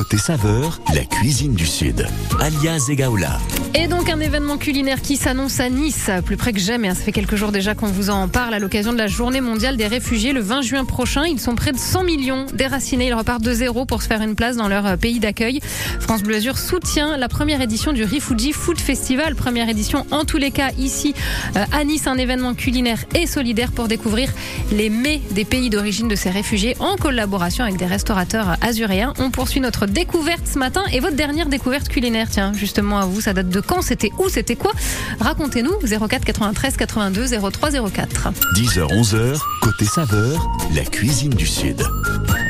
Côté saveur, la cuisine du Sud. Alias Egaola. Et donc un événement culinaire qui s'annonce à Nice, plus près que jamais. hein. Ça fait quelques jours déjà qu'on vous en parle à l'occasion de la journée mondiale des réfugiés le 20 juin prochain. Ils sont près de 100 millions déracinés. Ils repartent de zéro pour se faire une place dans leur euh, pays d'accueil. France Bleu Azur soutient la première édition du Refugee Food Festival. Première édition en tous les cas ici euh, à Nice, un événement culinaire et solidaire pour découvrir les mets des pays d'origine de ces réfugiés en collaboration avec des restaurateurs azuréens. On poursuit notre découverte ce matin et votre dernière découverte culinaire, tiens, justement à vous, ça date de quand C'était où C'était quoi? Racontez-nous 04 93 82 03 04. 10h-11h, côté saveur, la cuisine du Sud.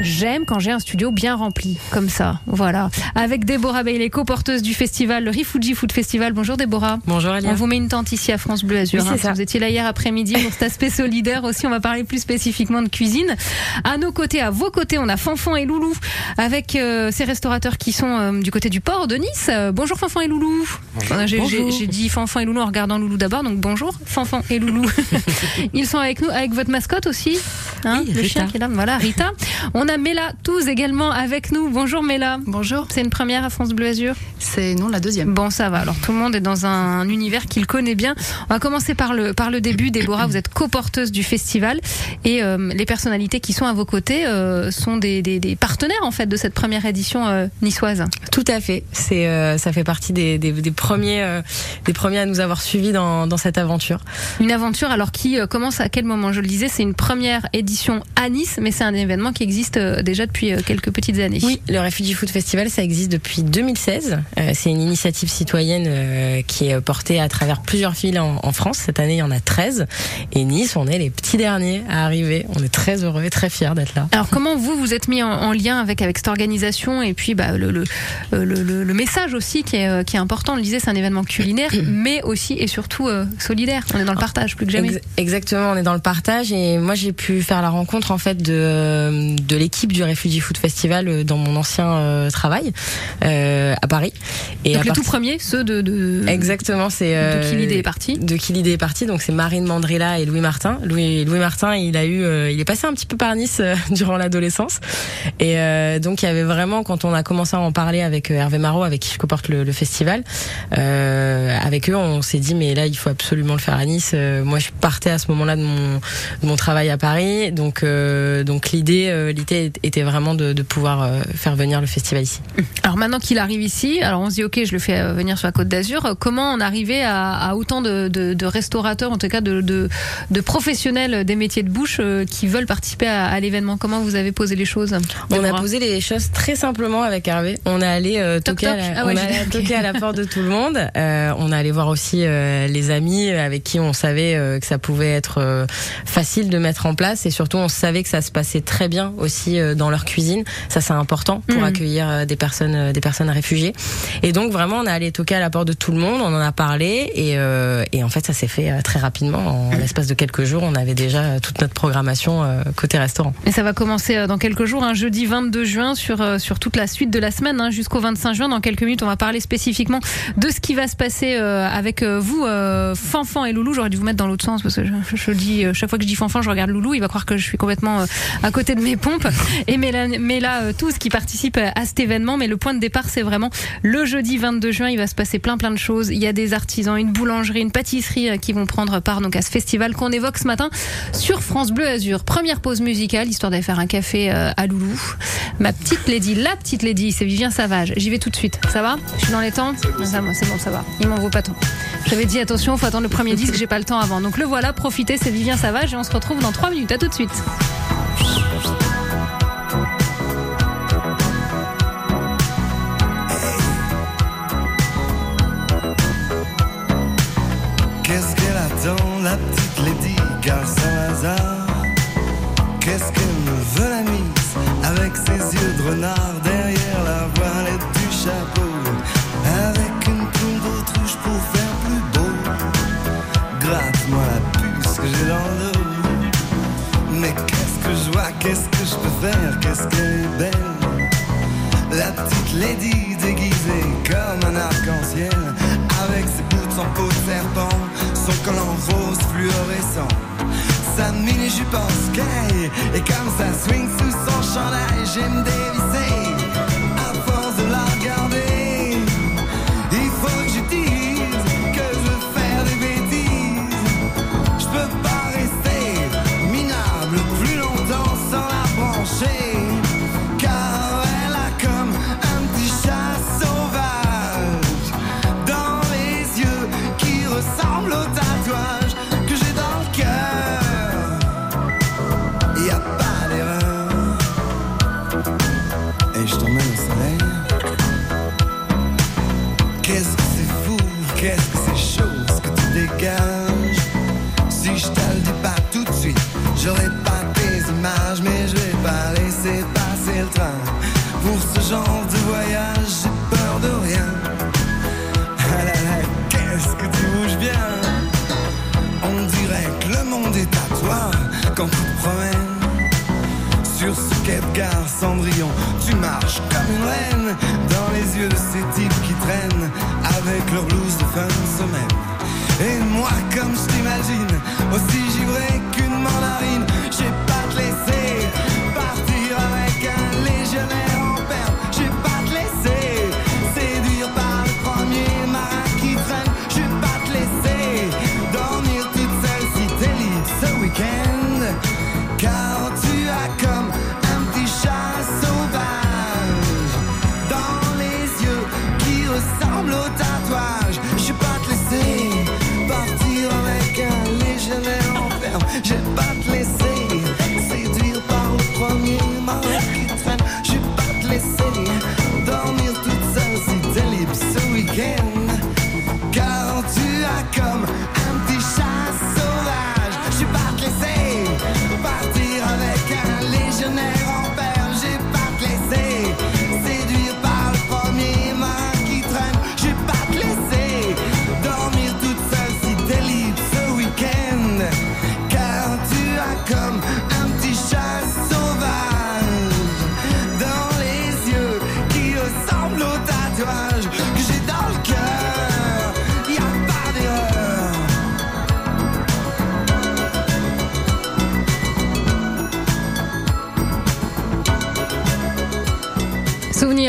J'aime quand j'ai un studio bien rempli, comme ça, voilà. Avec Déborah Bailey, co-porteuse du festival, le Refugee Food Festival. Bonjour Déborah. Bonjour Alia. On vous met une tente ici à France Bleu Azur. Oui, hein, ça. Vous étiez là hier après-midi pour cet aspect solidaire aussi. On va parler plus spécifiquement de cuisine. À nos côtés, à vos côtés, on a Fanfan et Loulou avec euh, ces restaurateurs qui sont euh, du côté du port de Nice. Euh, bonjour Fanfan et Loulou. Euh, j'ai- Bonjour. J'ai j'ai dit Fanfan et Loulou en regardant Loulou d'abord. Donc bonjour Fanfan et Loulou. Ils sont avec nous, avec votre mascotte aussi. Hein, Oui, le Rita. chien qui est là. Voilà, Rita. On a Mela Touze également avec nous. Bonjour Mela. Bonjour, C'est une première à France Bleu Azur? c'est non la deuxième. Bon, ça va. Alors, tout le monde est dans un univers qu'il connaît bien. On va commencer par le, par le début. Déborah, vous êtes coporteuse du festival et euh, les personnalités qui sont à vos côtés euh, sont des, des, des partenaires, en fait, de cette première édition euh, niçoise. Tout à fait. C'est, euh, ça fait partie des, des, des premiers, euh, des premiers à nous avoir suivis dans, dans cette aventure. Une aventure, alors, qui commence à quel moment? Je le disais, c'est une première édition à Nice, mais c'est un événement qui existe déjà depuis quelques petites années. Oui, le Refugee Food Festival, ça existe depuis 2016. Euh, c'est une initiative citoyenne qui est portée à travers plusieurs villes en, en France. Cette année, il y en a 13. Et Nice, on est les petits derniers à arriver. On est très heureux et très fiers d'être là. Alors comment vous vous êtes mis en, en lien avec avec cette organisation et puis bah, le, le, le, le- message aussi qui est, euh, qui est important. On le disait, c'est un événement culinaire, mais aussi et surtout euh, solidaire. On est dans le partage plus que jamais. Ex- exactement, on est dans le partage et moi j'ai pu faire la rencontre en fait de de l'équipe du Refugee Food Festival euh, dans mon ancien euh, travail euh, à Paris. Et Donc les tout premiers, ceux de, de Exactement, c'est de euh, qui l'idée est partie. de qui l'idée est partie. Donc c'est Marine Mandrella et Louis Martin. Louis, Louis Martin, il a eu, euh, il est passé un petit peu par Nice euh, durant l'adolescence. Et euh, donc il y avait vraiment, quand on a commencé à en parler avec euh, Hervé Marot, avec qui je comporte le, le festival, euh, avec eux, on s'est dit mais là il faut absolument le faire à Nice. Euh, moi je partais à ce moment-là de mon, de mon travail à Paris, donc euh, donc l'idée, l'idée était vraiment de, de pouvoir faire venir le festival ici. Alors maintenant qu'il arrive ici, alors on se dit ok, je le fais venir sur la Côte d'Azur. Comment on arrivait à, à autant de, de, de restaurateurs, en tout cas de, professionnels des métiers de bouche qui veulent participer à, à l'événement? Comment vous avez posé les choses? On a posé les choses très simplement avec Hervé. On est allé euh, Toc, toquer, à la, Ah ouais, on est j'ai- allé ok. toquer à la porte de tout le monde. Euh, on est allé voir aussi euh, les amis avec qui on savait que ça pouvait être facile de mettre en place et surtout on savait que ça se passait très bien aussi dans leur cuisine. Ça c'est important pour Mhm. accueillir des personnes des personnes réfugiées. Et donc vraiment on est allé toquer à la porte de tout le monde. On en a parlé et, et en fait ça s'est fait très rapidement. En l'espace de quelques jours on avait déjà toute notre programmation côté restaurant. Et ça va commencer dans quelques jours, un jeudi 22 juin, sur, sur la suite de la semaine, hein, jusqu'au 25 juin. Dans quelques minutes, on va parler spécifiquement de ce qui va se passer euh, avec euh, vous, euh, Fanfan et Loulou. J'aurais dû vous mettre dans l'autre sens parce que je, dis, chaque fois que je dis Fanfan, je regarde Loulou. Il va croire que je suis complètement à côté de mes pompes. Et euh, tous qui participent à, cet événement. Mais le point de départ, c'est vraiment le jeudi 22 juin. Il va se passer plein plein de choses. Il y a des artisans, une boulangerie, une pâtisserie qui vont prendre part donc à ce festival qu'on évoque ce matin sur France Bleu Azur. Première pause musicale, histoire d'aller faire un café à Loulou. Ma petite lady, la petite lady, c'est Vivien Savage. J'y vais tout de suite. Ça va Je suis dans les temps Ça, moi, c'est bon, ça va. Il m'en vaut pas tant. J'avais dit attention, faut attendre le premier disque, j'ai pas le temps avant. Donc le voilà, profitez, c'est Vivien Savage et on se retrouve dans 3 minutes. À tout de suite. Qu'est-ce qu'elle attend, la petite Lady hasard? Qu'est-ce qu'elle me veut la mise Avec ses yeux de renard chapeau. Avec une plume d'autruche pour faire plus beau. Gratte-moi la puce que j'ai dans le dos. Mais qu'est-ce que je vois, qu'est-ce que je peux faire? Qu'est-ce qu'elle est belle La petite lady déguisée comme un arc-en-ciel. Avec ses boots en peau de serpent Son collant rose fluorescent. Sa mini-jupe en sky. Et comme ça swing sous son chandail J'aime dévisser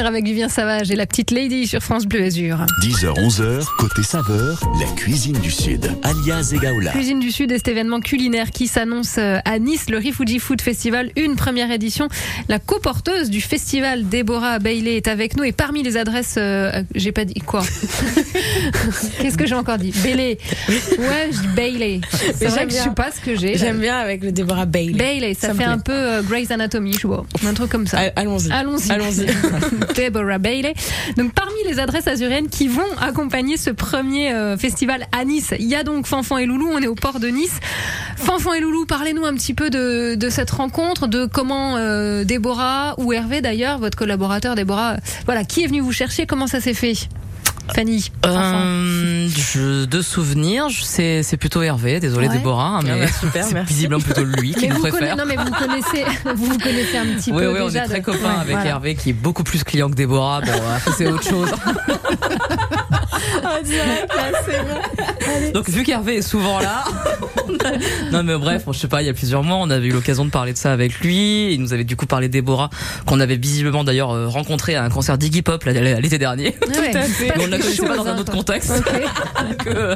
Avec Vivien Savage et la petite Lady sur France Bleu Azur. 10h, 11h, côté saveur, la cuisine du Sud, alias Egaola. Cuisine du Sud est cet événement culinaire qui s'annonce euh, à Nice, le Rifuji Food Festival, une première édition. La coporteuse du festival, Déborah Bailey, est avec nous et parmi les adresses, euh, j'ai pas dit quoi Qu'est-ce que j'ai encore dit? Bailey. Ouais, je dis Bailey. C'est vrai que je bien. sais pas ce que j'ai. J'aime bien avec le Deborah Bailey. Bailey, ça, Ça fait un peu euh, Grey's Anatomy, je vois. Un truc comme ça. All- Allons-y. Allons-y. Allons-y. Deborah Bailey. Donc, parmi les adresses azuriennes qui vont accompagner ce premier euh, festival à Nice, il y a donc Fanfan et Loulou. On est au port de Nice. Fanfan et Loulou, parlez-nous un petit peu de, de cette rencontre, de comment euh, Déborah ou Hervé d'ailleurs, votre collaborateur Déborah, voilà, qui est venu vous chercher, comment ça s'est fait Fanny. Euh, je, de souvenirs, je- c'est c'est plutôt Hervé, désolé Ouais. Déborah, hein, mais Ah bah, super, c'est merci. visiblement plutôt lui qui Mais nous vous, préfère. non, mais vous connaissez, vous vous connaissez un petit Oui, peu oui, on déjà est très de- copains Ouais, avec voilà. Hervé qui est beaucoup plus client que Déborah. Bon, c'est autre chose. Donc vu qu'Hervé est souvent là, non mais bref, je sais pas, il y a plusieurs mois, on avait eu l'occasion de parler de ça avec lui. Il nous avait du coup parlé de Déborah, qu'on avait visiblement d'ailleurs euh, rencontré à un concert d'Iggy Pop l'été dernier. Ouais, fait. Mais on ne la connaissait pas dans un hein. autre contexte. Ok. que-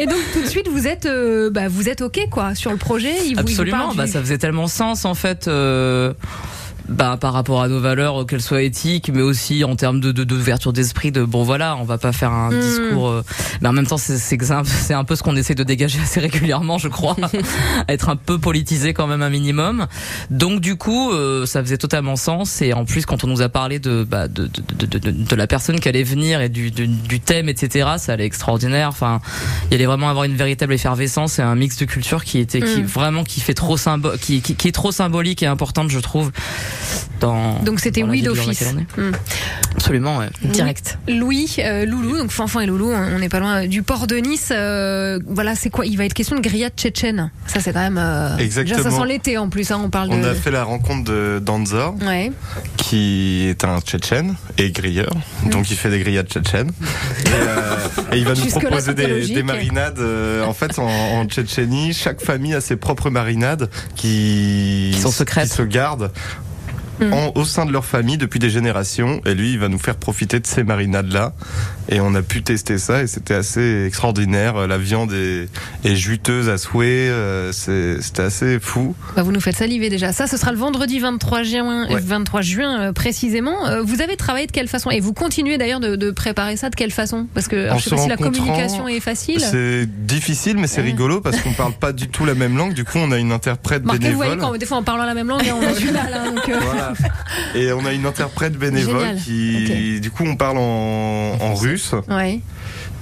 Et donc tout de suite vous êtes euh, bah, vous êtes ok quoi sur le projet. Il vous- il vous Absolument, bah, du- ça faisait tellement sens en fait. euh, bah, par rapport à nos valeurs, qu'elles soient éthiques, mais aussi en termes de de- d'ouverture d'esprit. De bon voilà, on va pas faire un Mm. discours. euh, mais en même temps, c'est c'est un- peu ce qu'on essaie de dégager assez régulièrement, je crois, être un peu politisé quand même un minimum. Donc du coup, euh, ça faisait totalement sens. Et en plus, quand on nous a parlé de bah, de, de, de, de, de la personne qui allait venir et du, du, du thème, etc., ça allait extraordinaire. Enfin, il allait vraiment avoir une véritable effervescence et un mix de culture qui était qui Mm. vraiment qui fait trop symbo qui, qui, qui est trop symbolique et importante, je trouve. Dans Donc c'était oui d'office. Hmm. Absolument, ouais. Direct. Louis, euh, Loulou, donc Fanfan et Loulou, on n'est pas loin du port de Nice. euh, voilà, c'est quoi Il va être question de grillade tchétchène. Ça, c'est quand même. euh, Exactement. Déjà, ça sent l'été en plus. Hein, on parle On de. a fait la rencontre de Danzor, Ouais. qui est un tchétchène et grilleur, donc il fait des grillades tchétchènes. Et, euh, et il va nous proposer des, marinades. euh, en fait, en, en Tchétchénie, chaque famille a ses propres marinades qui, Qui sont secrètes. qui se gardent. Mm. en- au sein de leur famille depuis des générations et lui il va nous faire profiter de ces marinades là et on a pu tester ça et c'était assez extraordinaire la viande est, est juteuse à souhait euh, c'est- c'était assez fou Bah, vous nous faites saliver déjà. Ça, ce sera le vendredi 23 juin, Ouais. 23 juin euh, précisément. Euh, vous avez travaillé de quelle façon? Et vous continuez d'ailleurs de, de préparer ça de quelle façon? Parce que alors, je sais pas si la communication est facile. C'est difficile, mais c'est Ouais. rigolo parce qu'on parle pas du tout la même langue. Du coup, on a une interprète Marquez, vous voyez, bénévole. quand des fois en parlant la même langue, on a du mal. hein, donc, euh, Voilà, et on a une interprète bénévole Génial. qui, du coup, on parle en, en russe. Ouais.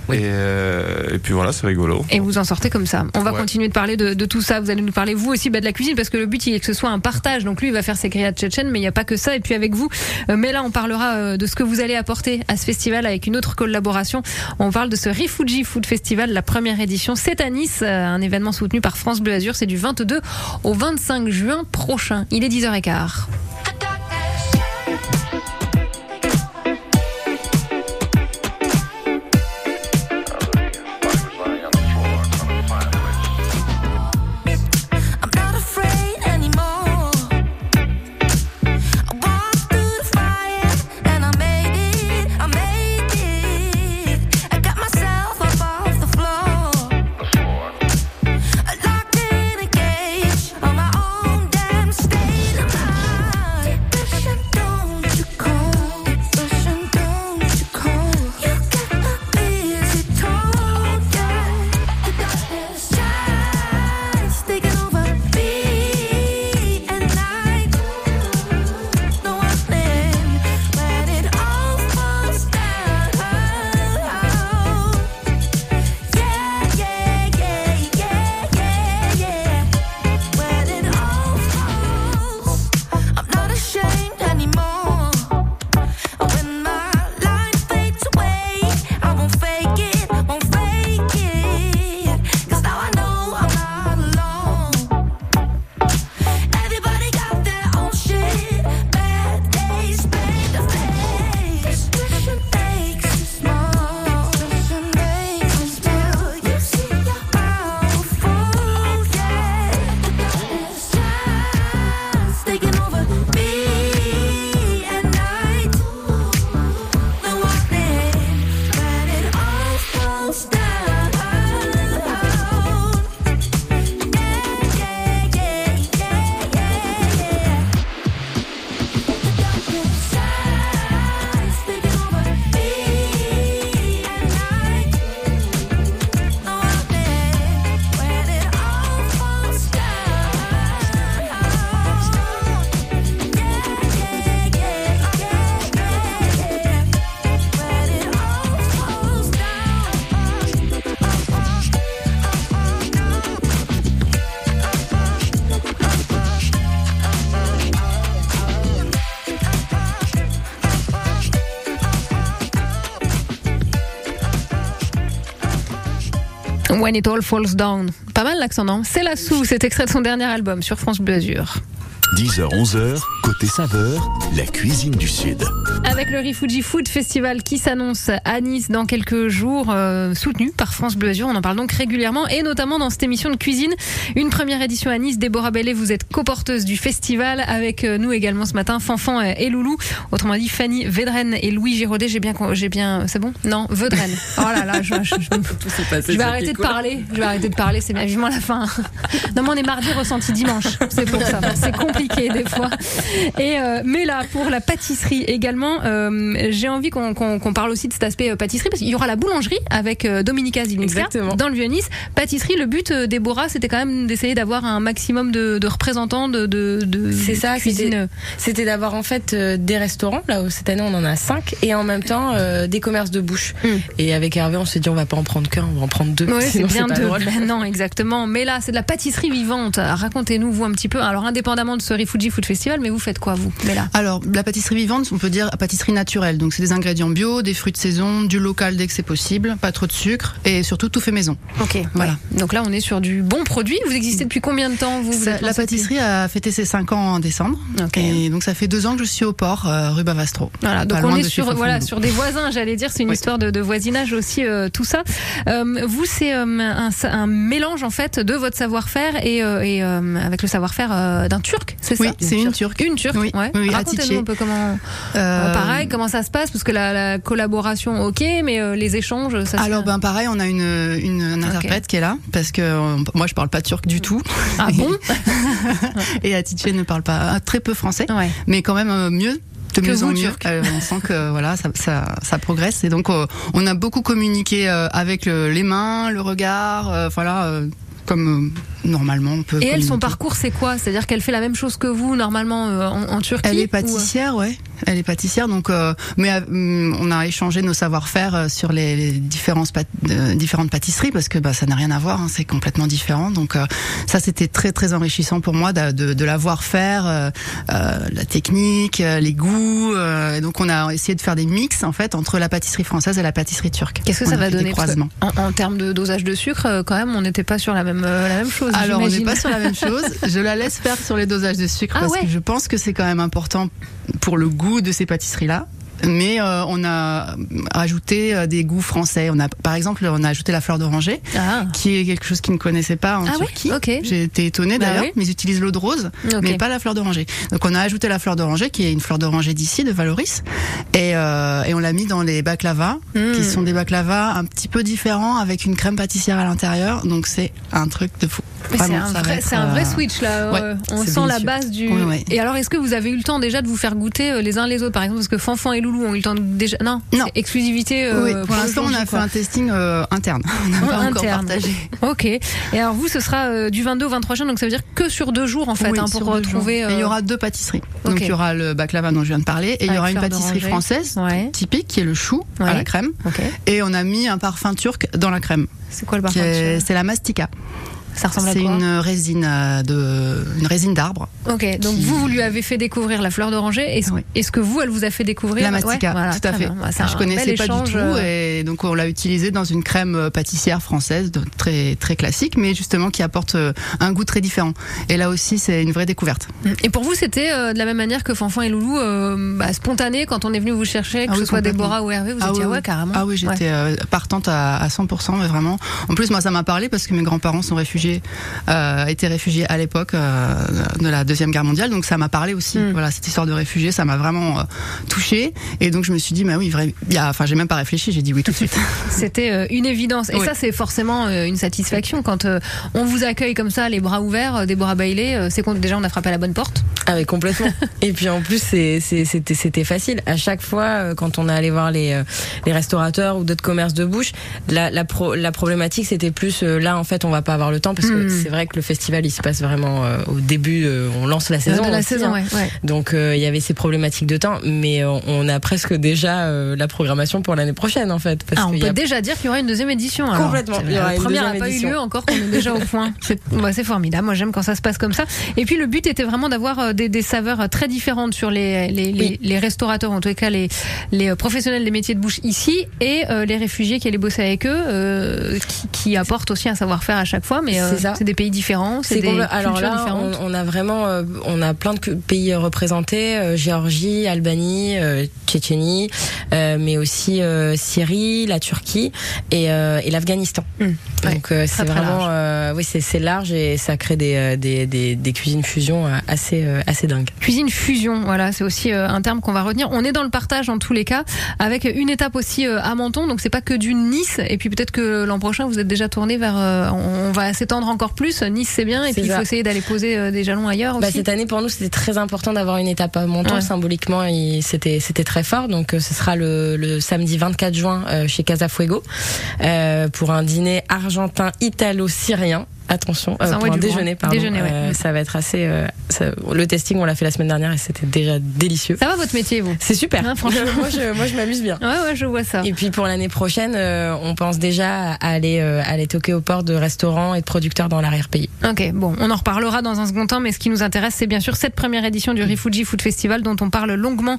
Et, euh, et puis voilà, c'est rigolo. Et vous en sortez comme ça. On va Ouais. continuer de parler de, de tout ça. Vous allez nous parler vous aussi bah, de la cuisine parce que le but il est que ce soit un partage. Donc lui il va faire ses grillades tchétchènes, mais il n'y a pas que ça. Et puis avec vous, euh, mais là on parlera euh, de ce que vous allez apporter à ce festival avec une autre collaboration. On parle de ce Rifuji Food Festival, la première édition. C'est à Nice, euh, un événement soutenu par France Bleu Azur. C'est du 22 au 25 juin prochain. Il est 10h15. When it all falls down. Pas mal l'accent, non? C'est la sous, cet extrait de son dernier album sur France Bleu Azur. 10h, 11h, côté saveur, la cuisine du Sud. Avec le Rifuji Food Festival qui s'annonce à Nice dans quelques jours, euh, soutenu par France Bleu Azur. On en parle donc régulièrement et notamment dans cette émission de cuisine. Une première édition à Nice. Déborah Bellet, vous êtes coporteuse du festival. Avec euh, nous également ce matin, Fanfan euh, et Loulou. Autrement dit, Fanny Vedren et Louis Giraudet. J'ai bien, j'ai bien, c'est bon? Non, Vedren. Oh là là, je, je- je- je vais arrêter de parler. Je vais arrêter de parler. C'est bien vivement la fin. Non, mais on est mardi ressenti dimanche. C'est pour ça. C'est compliqué des fois. Et euh, mais là, pour la pâtisserie également, euh, j'ai envie qu'on parle aussi de cet aspect euh, pâtisserie parce qu'il y aura la boulangerie avec euh, Dominika Zilinska dans le Vieux-Nice. Pâtisserie, le but, Déborah, c'était quand même d'essayer d'avoir un maximum de, de représentants de, de, de C'est ça, cuisine. c'était- d'avoir en fait euh, des restaurants, là où cette année on en a cinq, et en même temps euh, des commerces de bouche. Mm. Et avec Hervé, on s'est dit on va pas en prendre qu'un, on va en prendre deux. Oui, c'est bien deux. Ben non, exactement. Mais là, c'est de la pâtisserie vivante. Racontez-nous, vous, un petit peu. Alors, indépendamment de ce Rifuji Food Festival, mais vous faites quoi, vous Mais là. Alors, la pâtisserie vivante, on peut dire pâtisserie naturelle. Donc, c'est des ingrédients bio, des fruits de saison, du local dès que c'est possible, pas trop de sucre et surtout tout fait maison. Ok, Voilà. ouais. Donc là, on est sur du bon produit. Vous existez depuis combien de temps, vous, la pâtisserie a fêté ses 5 ans en décembre. Et donc, ça fait deux ans que je suis au port, euh, rue Bavastro. Voilà, donc on est sur voilà sur des voisins, j'allais dire, c'est une Oui. histoire de, de voisinage aussi, euh, tout ça. Euh, vous, c'est euh, un, un mélange en fait de votre savoir-faire et, et avec le savoir-faire d'un Turc, c'est Oui, ça? C'est une Turque. Une Turque, Oui, ouais. oui, oui, Racontez-nous un peu comment. Euh, pareil, comment ça se passe? Parce que la, la collaboration, ok, mais euh, les échanges, ça. se Alors fait- ben pareil, on a une, une, un interprète qui est là parce que euh, moi je parle pas turc du tout ah bon? Et Atiche ne parle pas euh, très peu français, Ouais. mais quand même mieux de Que mieux en mieux. turc. Euh, on sent que voilà ça, ça, ça progresse et donc euh, on a beaucoup communiqué euh, avec le- les mains, le regard, voilà. comme normalement on peut. Et elle, son parcours, c'est quoi? C'est-à-dire qu'elle fait la même chose que vous normalement en, en Turquie Elle est ou- pâtissière, ouais. Elle est pâtissière, donc euh, mais euh, on a échangé nos savoir-faire euh, sur les, les différentes, euh, différentes pâtisseries parce que bah, ça n'a rien à voir, hein, c'est complètement différent. Donc euh, ça c'était très très enrichissant pour moi de, de, de la voir faire, la technique, les goûts. euh, et donc on a essayé de faire des mix en fait entre la pâtisserie française et la pâtisserie turque. Qu'est-ce que On ça va donner? En, en termes de dosage de sucre, quand même, on n'était pas sur la même euh, la même chose. Alors on n'est pas sur la même chose. Je la laisse faire sur les dosages de sucre Ah parce ouais. que je pense que c'est quand même important pour le goût de ces pâtisseries là. Mais euh, on a ajouté euh, des goûts français. On a, par exemple, on a ajouté la fleur d'oranger, Ah, qui est quelque chose qu'ils ne connaissaient pas en Ah oui, Turquie. ok. J'ai été étonnée Bah d'ailleurs, oui. mais ils utilisent l'eau de rose, mais pas la fleur d'oranger. Donc on a ajouté la fleur d'oranger, qui est une fleur d'oranger d'ici, de Valoris, et, euh, et on l'a mis dans les baklavas, Mm. qui sont des baklavas un petit peu différents, avec une crème pâtissière à l'intérieur. Donc c'est un truc de fou. C'est un, vrai, être, un vrai switch là. ouais, on sent la base du. Ouais, ouais. Et alors, est-ce que vous avez eu le temps déjà de vous faire goûter les uns les autres, par exemple, parce que Fanfan et Loulou ont eu le temps de déjà. Non. Non. Exclusivité. euh, oui, pour l'instant, on a fait quoi. un testing euh, interne. On n'a Ouais, pas encore interne. partagé. Ok. Et alors vous, ce sera euh, du 22 au 23 juin, donc ça veut dire que sur deux jours en fait, Oui, hein, pour retrouver. il y aura deux pâtisseries. Donc il y aura le baklava dont je viens de parler et il y aura une pâtisserie française Ouais. typique qui est le chou Ouais. à la crème. Et on a mis un parfum turc dans la crème. C'est quoi le parfum C'est la mastica. Ça ressemble à C'est quoi une résine euh, de une résine d'arbre. Ok. Donc qui- vous, vous lui avez fait découvrir la fleur d'oranger. Est-ce Oui. que vous, elle vous a fait découvrir La mastica, Ouais, voilà, tout à fait. Bah, c'est je connaissais pas échange, du tout euh, et donc on l'a utilisé dans une crème euh, pâtissière française de- très très classique, mais justement qui apporte un goût très différent. Et là aussi, c'est une vraie découverte. Et pour vous, c'était euh, de la même manière que Fanfan et Loulou, euh, bah, spontané quand on est venu vous chercher, que Ah ce oui, soit. Déborah ou Hervé, vous Ah étiez oui, ouais carrément. Ah oui, j'étais Ouais. partante à, à 100%, mais vraiment. En plus, moi, ça m'a parlé parce que mes grands-parents sont réfugiés, euh, étaient réfugiés à l'époque euh, de la deuxième guerre mondiale, donc ça m'a parlé aussi. Mm. Voilà, cette histoire de réfugiés, ça m'a vraiment euh, touchée. Et donc je me suis dit, bah oui, vrai, il y a- enfin, j'ai même pas réfléchi, j'ai dit oui tout de suite. C'était euh, une évidence. Et Oui. ça, c'est forcément euh, une satisfaction quand euh, on vous accueille comme ça, les bras ouverts, euh, Déborah Bailey. euh, c'est qu'on déjà on a frappé à la bonne porte. Ah oui, complètement. Et puis en plus, c'était facile. À chaque fois, quand on est allé voir les, les restaurateurs ou d'autres commerces de bouche, la, la, pro- la problématique, c'était plus là, en fait, on va pas avoir le temps parce que Hmm. c'est vrai que le festival, il se passe vraiment euh, au début, euh, on lance la saison. de la aussi, saison, hein. ouais. ouais. Donc euh, il y avait ces problématiques de temps, mais on, on a presque déjà euh, la programmation pour l'année prochaine, en fait. Parce Ah, on peut a déjà dire qu'il y aura une deuxième édition. alors. Complètement. Il y aura La première n'a pas eu lieu encore qu'on est déjà au point. C'est c'est formidable. Moi, j'aime quand ça se passe comme ça. Et puis, le but était vraiment d'avoir euh, des, des saveurs euh, très différentes sur les, les, les, Oui. les restaurateurs, en les cas les, les euh, professionnels des métiers de bouche ici et euh, les réfugiés qui allaient bosser avec eux, euh, qui, qui apportent aussi un savoir-faire à chaque fois. Mais euh, C'est ça. c'est des pays différents, c'est des cultures alors là, différentes. on, on a vraiment, euh, on a plein de pays représentés euh, Géorgie, Albanie, euh, Tchétchénie, euh, mais aussi euh, Syrie, la Turquie et, euh, et l'Afghanistan. Ouais. Donc euh, c'est vraiment, large. euh, oui, c'est large et ça crée des, euh, des, des, des cuisines fusion euh, assez, euh, assez dingues. Cuisine fusion, voilà, c'est aussi euh, un terme qu'on va retenir. On est dans le partage en tous les cas, avec une étape aussi euh, à Menton, donc c'est pas que du Nice. Et puis peut-être que l'an prochain vous êtes déjà tourné vers, euh, on on va s'étendre encore plus. Nice c'est bien, et puis il faut essayer d'aller poser euh, des jalons ailleurs Bah, aussi. cette année pour nous c'était très important d'avoir une étape à Menton Ouais. symboliquement c'était très fort donc euh, ce sera le, le samedi 24 juin euh, chez Casa Fuego euh, pour un dîner argentin italo-syrien attention euh, pour un déjeuner pardon Déjeuner, ouais. Euh, ça va être assez euh, ça- le testing on l'a fait la semaine dernière et c'était déjà délicieux Ça va votre métier vous? C'est super Hein, franchement. moi je moi je m'amuse bien Ouais ouais, je vois ça. et puis pour l'année prochaine, on pense déjà à aller, aller toquer aux portes de restaurants et de producteurs dans l'arrière-pays. Ok, bon, on en reparlera dans un second temps, mais ce qui nous intéresse, c'est bien sûr cette première édition du Rifuji Food Festival dont on parle longuement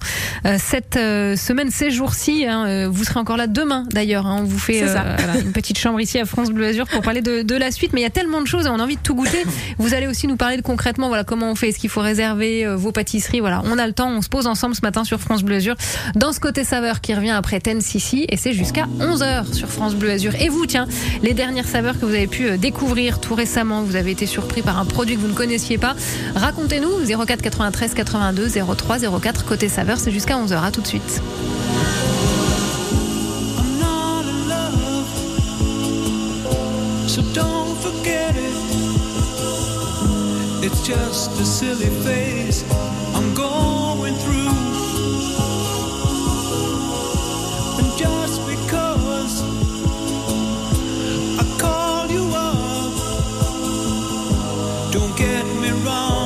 cette semaine, ces jours-ci. hein, vous serez encore là demain d'ailleurs. hein, on vous fait voilà, une petite chambre ici à France Bleu Azur pour parler de, de la suite. Mais il y a tellement de choses et on a envie de tout goûter. Vous allez aussi nous parler de concrètement, voilà, comment on fait, est-ce qu'il faut réserver euh, vos pâtisseries. Voilà, on a le temps, on se pose ensemble ce matin sur France Bleu Azur dans ce côté saveur qui revient après Ten Sissi et c'est jusqu'à 11h sur France Bleu Azur. Et vous, tiens, les dernières saveurs que vous avez pu euh, découvrir tout récemment, vous avez été surpris par un produit que vous ne connaissiez pas, racontez-nous 04 93 82 03 04 côté saveur, c'est jusqu'à 11h. À tout de suite. So don't It's just a silly phase I'm going through. And just because I call you up, don't get me wrong.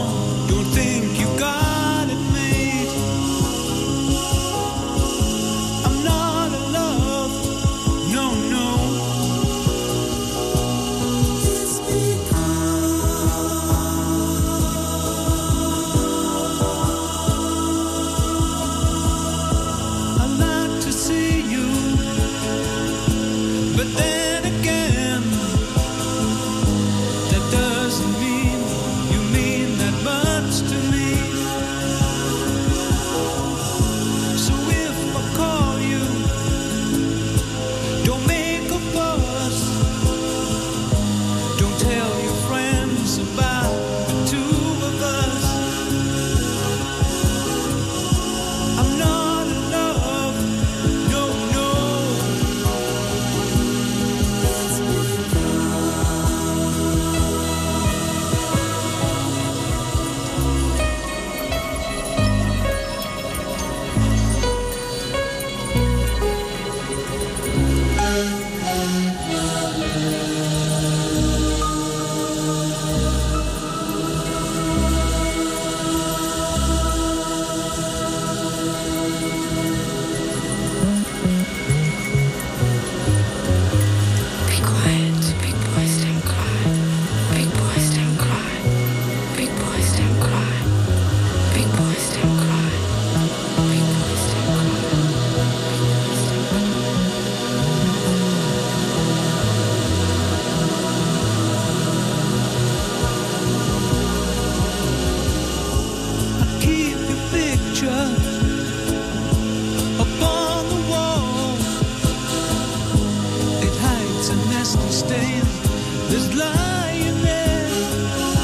It's a nasty stain. There's lying there.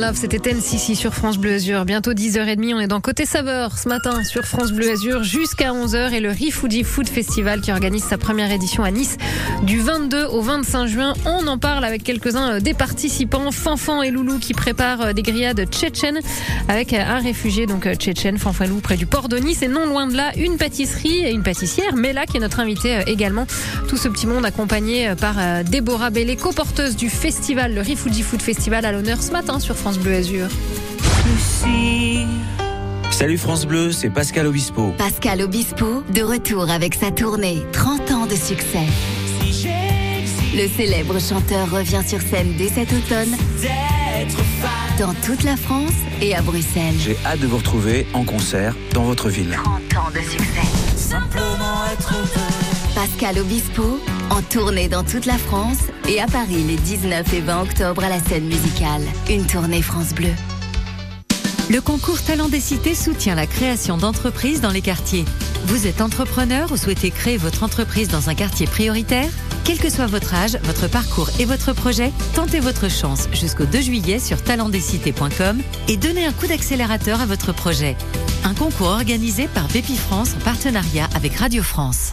Love, c'était NCC sur France Bleu Azur. Bientôt 10h30, on est dans Côté Saveur ce matin sur France Bleu Azur jusqu'à 11h et le Rifoudi Food Festival qui organise sa première édition à Nice du 22 au 25 juin. On en parle avec quelques-uns euh, des participants, Fanfan et Loulou qui préparent euh, des grillades tchétchènes avec euh, un réfugié donc tchétchène, Loulou près du port de Nice et non loin de là une pâtisserie et une pâtissière, Mela qui est notre invitée également. Tout ce petit monde accompagné par Déborah Bellé, coporteuse du festival, le Rifoudi Food Festival à l'honneur ce matin sur France Bleu Azur. Salut France Bleu, c'est Pascal Obispo. Pascal Obispo, de retour avec sa tournée 30 ans de succès. Le célèbre chanteur revient sur scène dès cet automne dans toute la France et à Bruxelles. J'ai hâte de vous retrouver en concert dans votre ville. 30 ans de succès. Simplement être Pascal Obispo, en tournée dans toute la France et à Paris les 19 et 20 octobre à la scène musicale. Une tournée France Bleu. Le concours Talent des cités soutient la création d'entreprises dans les quartiers. Vous êtes entrepreneur ou souhaitez créer votre entreprise dans un quartier prioritaire? Quel que soit votre âge, votre parcours et votre projet, tentez votre chance jusqu'au 2 juillet sur talentdescités.com et donnez un coup d'accélérateur à votre projet. Un concours organisé par Bépi France en partenariat avec Radio France.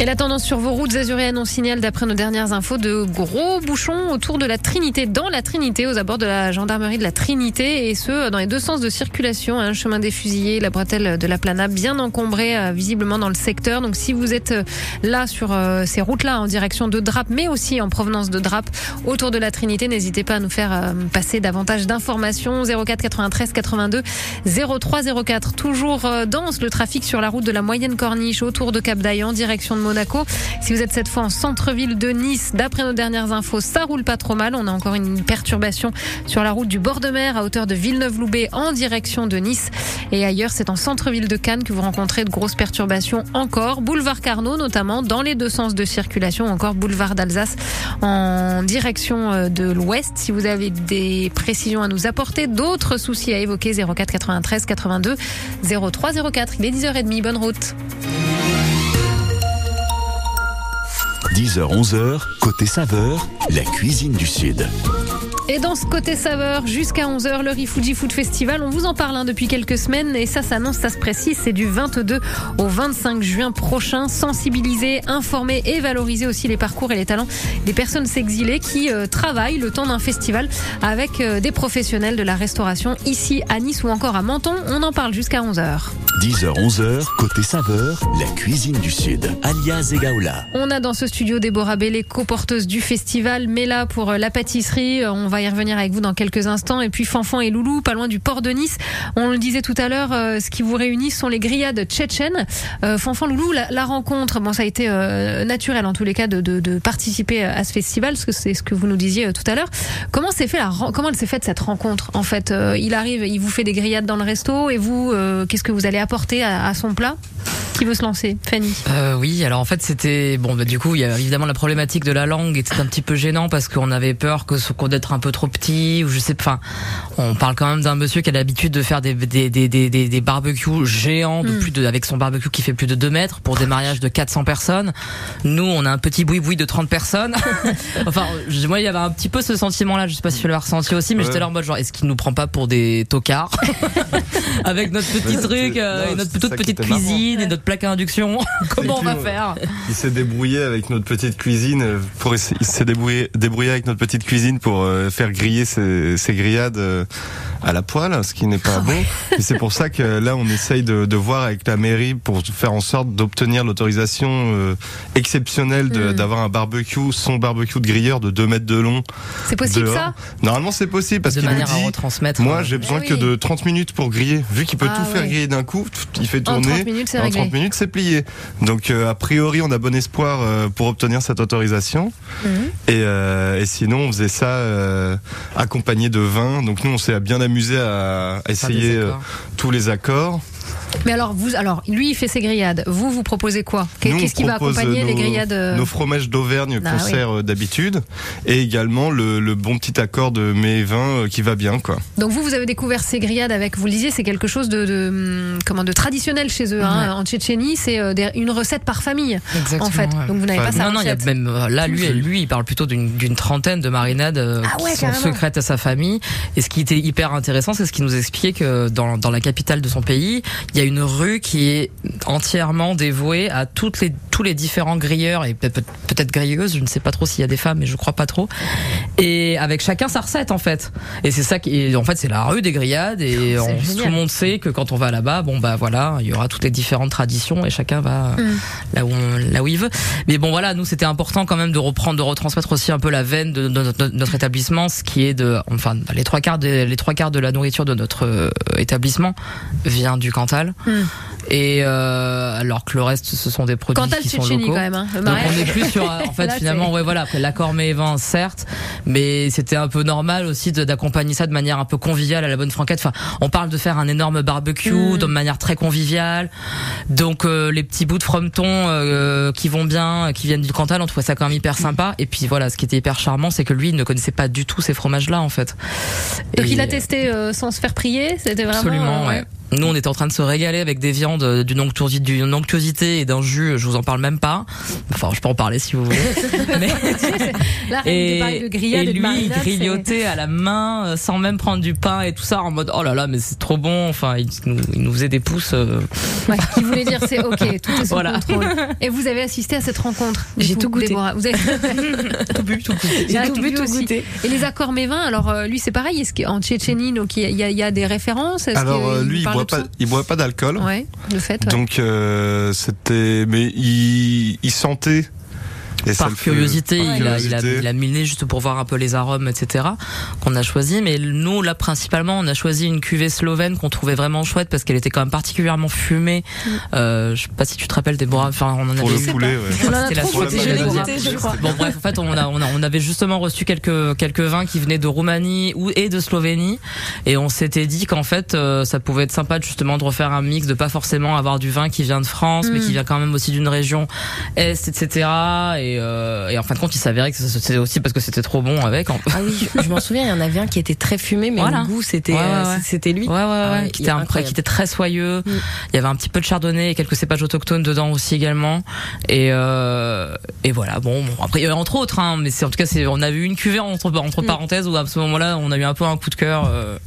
Et la tendance sur vos routes azuréennes, on signale d'après nos dernières infos de gros bouchons autour de la Trinité, dans la Trinité, aux abords de la gendarmerie de la Trinité, et ce, dans les deux sens de circulation, un chemin des fusillés, la bretelle de la Plana, bien encombrée euh, visiblement dans le secteur. Donc si vous êtes euh, là sur euh, ces routes-là en direction de Drape, mais aussi en provenance de Drape, autour de la Trinité, n'hésitez pas à nous faire passer davantage d'informations. 04 93 82 03 04. Toujours dense le trafic sur la route de la Moyenne Corniche, autour de Cap d'Aille, en direction Monaco. Si vous êtes cette fois en centre-ville de Nice, d'après nos dernières infos, ça roule pas trop mal. On a encore une perturbation sur la route du bord de mer à hauteur de Villeneuve-Loubet en direction de Nice. Et ailleurs, c'est en centre-ville de Cannes que vous rencontrez de grosses perturbations encore. Boulevard Carnot, notamment, dans les deux sens de circulation. Encore boulevard d'Alsace en direction euh, de l'ouest. Si vous avez des précisions à nous apporter, d'autres soucis à évoquer, 04 93 82 03 04. Il est 10h30. Bonne route. 10h-11h, côté saveur, la cuisine du Sud. Et dans ce côté saveur, jusqu'à 11h, le Rifuji Food Festival, on vous en parle hein, depuis quelques semaines et ça s'annonce, ça se précise, c'est du 22 au 25 juin prochain. Sensibiliser, informer et valoriser aussi les parcours et les talents des personnes exilées qui euh, travaillent le temps d'un festival avec euh, des professionnels de la restauration ici à Nice ou encore à Menton. On en parle jusqu'à 11h. 10h, 11h, côté saveur, la cuisine du Sud, alias Egaola. On a dans ce studio Déborah Bellé, co-porteuse du festival, Mela pour euh, la pâtisserie. On va y revenir avec vous dans quelques instants. Et puis Fanfan et Loulou, pas loin du port de Nice. On le disait tout à l'heure, euh, ce qui vous réunit sont les grillades tchétchènes. Euh, Fanfan, Loulou, la, rencontre, bon, ça a été euh, naturel en tous les cas de, participer à ce festival, parce que c'est ce que vous nous disiez tout à l'heure. Comment s'est fait comment elle s'est faite cette rencontre En fait, il arrive, il vous fait des grillades dans le resto, et vous, qu'est-ce que vous allez apporter à son plat? Qui veut se lancer Fanny? Euh, oui, alors en fait c'était bon. Bah, du coup, il y a évidemment la problématique de la langue et c'est un petit peu gênant parce qu'on avait peur que ce qu'on d'être un peu trop petit ou je sais pas. Enfin, on parle quand même d'un monsieur qui a l'habitude de faire des des des des, des, des barbecues géants de Mm. plus de avec son barbecue qui fait plus de 2 mètres pour des mariages de 400 personnes. Nous, on a un petit boui boui de 30 personnes. enfin, je- moi, il y avait un petit peu ce sentiment-là. Je sais pas si tu l'as ressenti aussi, mais Ouais. j'étais là en mode genre, est-ce qu'il nous prend pas pour des tocards avec notre petit Ouais, truc euh, non, et notre toute petite marrant. Cuisine et notre plaque à induction Comment on va faire Il s'est débrouillé avec notre petite cuisine pour il s'est débrouillé, débrouillé avec notre petite cuisine pour euh, faire griller ses, ses grillades euh, à la poêle, ce qui n'est Ah pas bon. Et c'est pour ça que là on essaye de, de voir avec la mairie pour faire en sorte d'obtenir l'autorisation euh, exceptionnelle de- Mm. d'avoir un barbecue, son barbecue de grilleur de 2 mètres de long. C'est possible dehors. ça? Normalement c'est possible parce de qu'il nous manière à dit moi j'ai besoin Eh que de 30 minutes pour griller. Vu qu'il peut Ah tout faire griller d'un coup, il fait En tourner. 30 minutes, c'est en réglé. 30 minutes, c'est plié. Donc euh, a priori, on a bon espoir euh, pour obtenir cette autorisation. Mhm. Et, euh, et sinon, on faisait ça euh, accompagné de vin. Donc nous, on s'est bien amusé à, essayer tous les accords. Mais alors, vous, alors, lui, il fait ses grillades. Vous, vous proposez quoi Qu'est-ce qui va propose, accompagner les grillades euh, Nos fromages d'Auvergne Ah qu'on oui. sert euh, d'habitude, et également le, le bon petit accord de mets et vins euh, qui va bien, quoi. Donc vous, vous avez découvert ces grillades avec, vous le disiez, c'est quelque chose de, de, hum, comment, de traditionnel chez eux. Hein. En Tchétchénie, c'est une recette par famille, Exactement, en fait. ouais. Donc vous n'avez pas sa non, non, il y a même là, lui, lui, il parle plutôt d'une trentaine de marinades Ah ouais, qui sont secrètes à sa famille. Et ce qui était hyper intéressant, c'est ce qu'il nous expliquait que dans, dans la capitale de son pays, il y a une rue qui est entièrement dévouée à toutes les tous les différents grilleurs et peut- peut- peut-être grilleuses. Je ne sais pas trop s'il y a des femmes, mais je crois pas trop. Et avec chacun sa recette en fait. Et c'est ça qui, en fait, c'est la rue des grillades et on- génial. tout le monde sait que quand on va là-bas, bon bah voilà, il y aura toutes les différentes traditions et chacun va Mm. là où on- là où il veut. Mais bon voilà, nous c'était important quand même de reprendre, de retransmettre aussi un peu la veine de, de notre, notre établissement, ce qui est de, enfin les trois quarts de, les trois quarts de la nourriture de notre euh, établissement vient du Cantal. Mm. Et euh, alors que le reste ce sont des produits Cantal qui sont locaux. quand même. Hein, Donc on est plus sur, euh, en fait, Là, finalement, ouais, voilà, l'accord mais vin, certes, mais c'était un peu normal aussi d'accompagner ça de manière un peu conviviale à la bonne franquette. Enfin, on parle de faire un énorme barbecue Mm. de manière très conviviale. Donc euh, les petits bouts de frometon euh, qui vont bien, qui viennent du Cantal, on trouvait ça quand même hyper sympa. Et puis voilà, ce qui était hyper charmant, c'est que lui, il ne connaissait pas du tout ces fromages-là, en fait. Donc Et- il a testé sans se faire prier. C'était vraiment. Absolument, ouais. Nous, on était en train de se régaler avec des viandes euh, d'une onctuosité, et d'un jus. Je vous en parle même pas. Enfin, je peux en parler si vous voulez. Mais- Là, que de grillade et et de lui, il grignotait à la main, euh, sans même prendre du pain et tout ça, en mode oh là là, mais c'est trop bon. Enfin, il nous, il nous faisait des pouces. euh, Ouais, qui voulait dire c'est ok, tout est sous Voilà. contrôle. Et vous avez assisté à cette rencontre J'ai tout goûté. Déborah. Vous avez tout bu, tout goûté. J'ai tout bu, tout goûté. Et les accords mévins, alors euh, lui c'est pareil, est-ce qu'en Tchétchénie, donc il y, a- y des références? Alors euh, lui, il parle boit pas, il boit pas d'alcool. Ouais, de fait. ouais. Donc euh, c'était, mais il, il sentait. Et par le fait- curiosité, il, a, il, a, il a miné juste pour voir un peu les arômes, etc. qu'on a choisi. Mais nous, là, principalement, on a choisi une cuvée slovène qu'on trouvait vraiment chouette parce qu'elle était quand même particulièrement fumée. Euh, je sais pas si tu te rappelles, Déborah. Enfin, on en Pour avait le eu. poulet, ouais. C'était la je crois. Bon bref, en fait, on, a, on, a- on avait justement reçu quelques quelques vins qui venaient de Roumanie ou et de Slovénie, et on s'était dit qu'en fait, euh, ça pouvait être sympa de, justement de refaire un mix, de pas forcément avoir du vin qui vient de France, mais Mm. qui vient quand même aussi d'une région est, etc. Et euh, et en fin de compte, il s'avérait que c'était aussi parce que c'était trop bon avec. en- Ah oui, je, je m'en souviens, il y en avait un qui était très fumé, mais Voilà. le goût c'était Ouais, ouais, euh, ouais. c'était lui. Ouais, ouais, ouais, Ah qui il était un qui était très soyeux. Mm. Il y avait un petit peu de chardonnay et quelques cépages autochtones dedans aussi également. Et euh, et voilà. Bon, bon, après avait entre autres, hein, mais c'est en tout cas c'est on a eu une cuvée entre entre Mm. parenthèses où à ce moment-là on a eu un peu un coup de cœur. euh,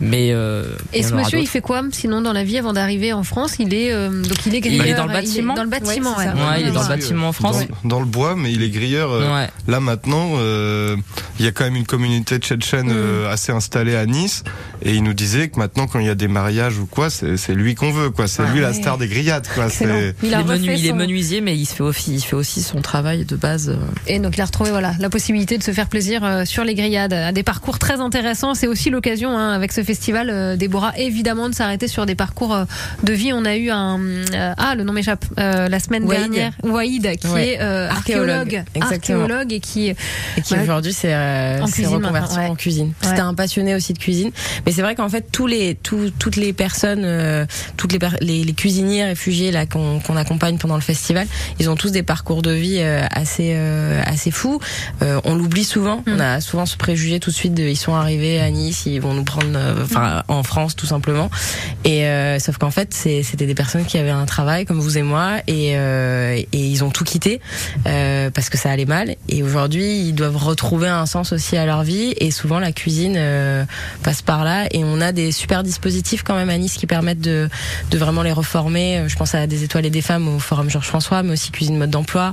mais euh, Et ce monsieur, il fait quoi sinon dans la vie avant d'arriver en France Il est euh, donc il est grilleur. Il est dans le bâtiment. dans le bâtiment, Ouais, ouais. Ouais, il est dans le Ouais. bâtiment en France. Dans, dans le bois, mais il est grilleur. euh, Ouais. Là maintenant, euh, il y a quand même une communauté tchétchène euh, assez installée à Nice, et il nous disait que maintenant, quand il y a des mariages ou quoi, c'est lui qu'on veut, quoi. C'est Ah lui la star des grillades, quoi. Il est, il est menuisier, mais il se fait aussi, il fait aussi son travail de base. euh. Et donc il a retrouvé voilà la possibilité de se faire plaisir euh, sur les grillades, à des parcours très intéressants. C'est aussi l'occasion hein, avec ce festival, euh, Déborah, évidemment de s'arrêter sur des parcours euh, de vie. On a eu un euh, ah le nom m'échappe euh, la semaine Waïd. dernière, Waïd qui Ouais. est euh, Archéologue. archéologue, et qui Et qui aujourd'hui c'est euh, En reconverti ouais. en cuisine. C'était un passionné aussi de cuisine, mais c'est vrai qu'en fait tous les tous, toutes les personnes, euh, toutes les, les les cuisiniers réfugiés là qu'on qu'on accompagne pendant le festival, ils ont tous des parcours de vie euh, assez euh, assez fous. Euh, on l'oublie souvent. Mm. On a souvent ce préjugé tout de suite de ils sont arrivés à Nice, ils vont nous prendre, enfin en France tout simplement. Et euh, sauf qu'en fait c'était des personnes qui avaient un travail comme vous et moi et euh, et ils ont tout quitté euh, parce que ça allait mal. Et aujourd'hui, ils doivent retrouver un sens aussi à leur vie. Et souvent, la cuisine euh, passe par là. Et on a des super dispositifs quand même à Nice qui permettent de, de vraiment les reformer. Euh, Je pense à des étoiles et des femmes au Forum Georges François, mais aussi cuisine mode d'emploi.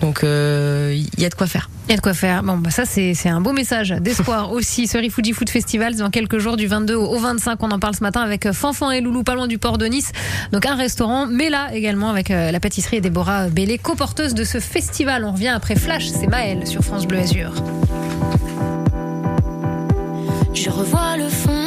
Donc, euh, il y a de quoi faire. Il y a de quoi faire. Bon, bah ça, c'est c'est un beau message d'espoir aussi. Ce Rifuji Food Festival, dans quelques jours, du 22 au 25. On en parle ce matin avec euh, Fanfan et Loulou, pas loin du port de Nice. Donc, un restaurant, mais là également avec euh, la pâtisserie et Déborah Bellé, coporteuse de ce festival. On revient après Flash, c'est Maël sur France Bleu Azur. Je revois le fond,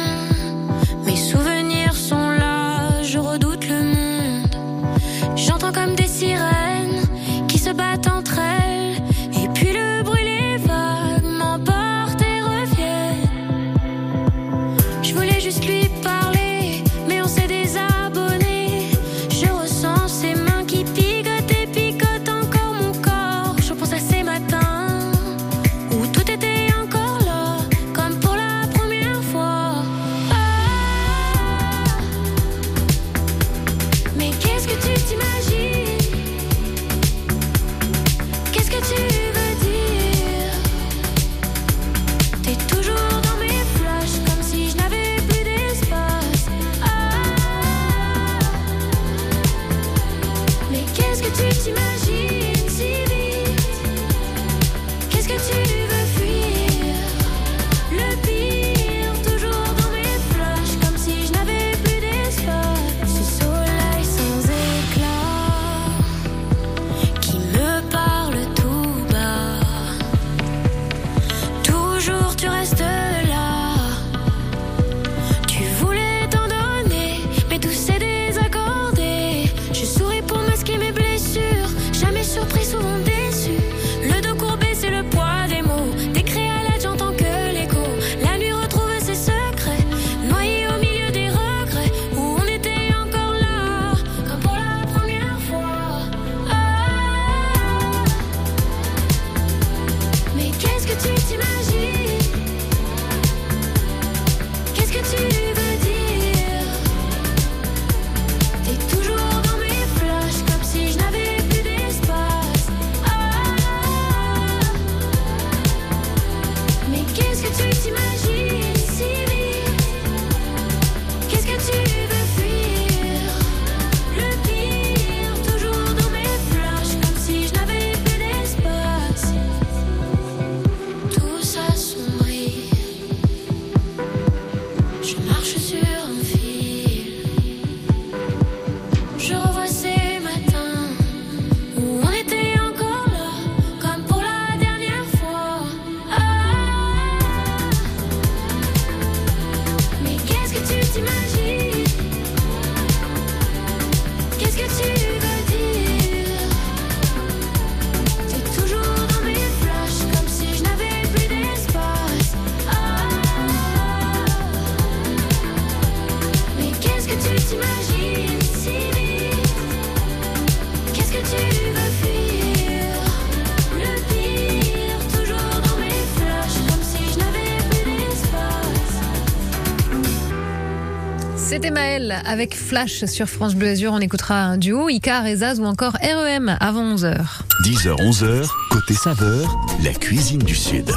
C'était Maël avec Flash sur France Bleu Azur. On écoutera un duo Icar et ou encore REM avant 11h. 10h-11h, côté saveur, la cuisine du Sud.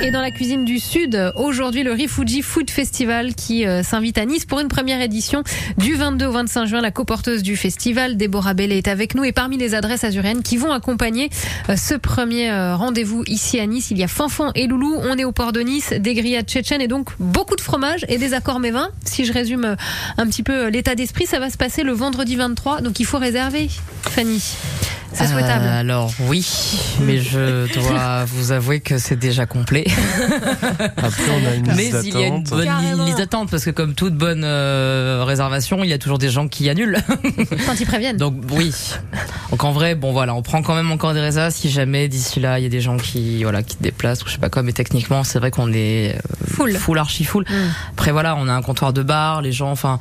Et dans la cuisine du Sud, aujourd'hui le Rifuji Food Festival qui euh, s'invite à Nice pour une première édition du 22 au 25 juin. La coporteuse du festival, Déborah Bellet, est avec nous et parmi les adresses azuréennes qui vont accompagner euh, ce premier euh, rendez-vous ici à Nice, il y a Fanfan et Loulou. On est au port de Nice, des grillades tchétchènes et donc beaucoup de fromage et des accords mévins. Si je résume un petit peu l'état d'esprit, ça va se passer le vendredi 23, donc il faut réserver. Fanny, c'est souhaitable. Alors oui, mais je dois vous avouer que c'est déjà complet. Après, on a une mais liste il y a une bonne Carrément. liste d'attente parce que comme toute bonne euh, réservation, il y a toujours des gens qui annulent. Quand ils préviennent. Donc oui. Donc en vrai, bon voilà, on prend quand même encore des réserves si jamais d'ici là il y a des gens qui voilà qui se déplacent ou je sais pas quoi. Mais techniquement, c'est vrai qu'on est euh, Full. full archi full. Mm. Après voilà, on a un comptoir de bar, les gens, enfin.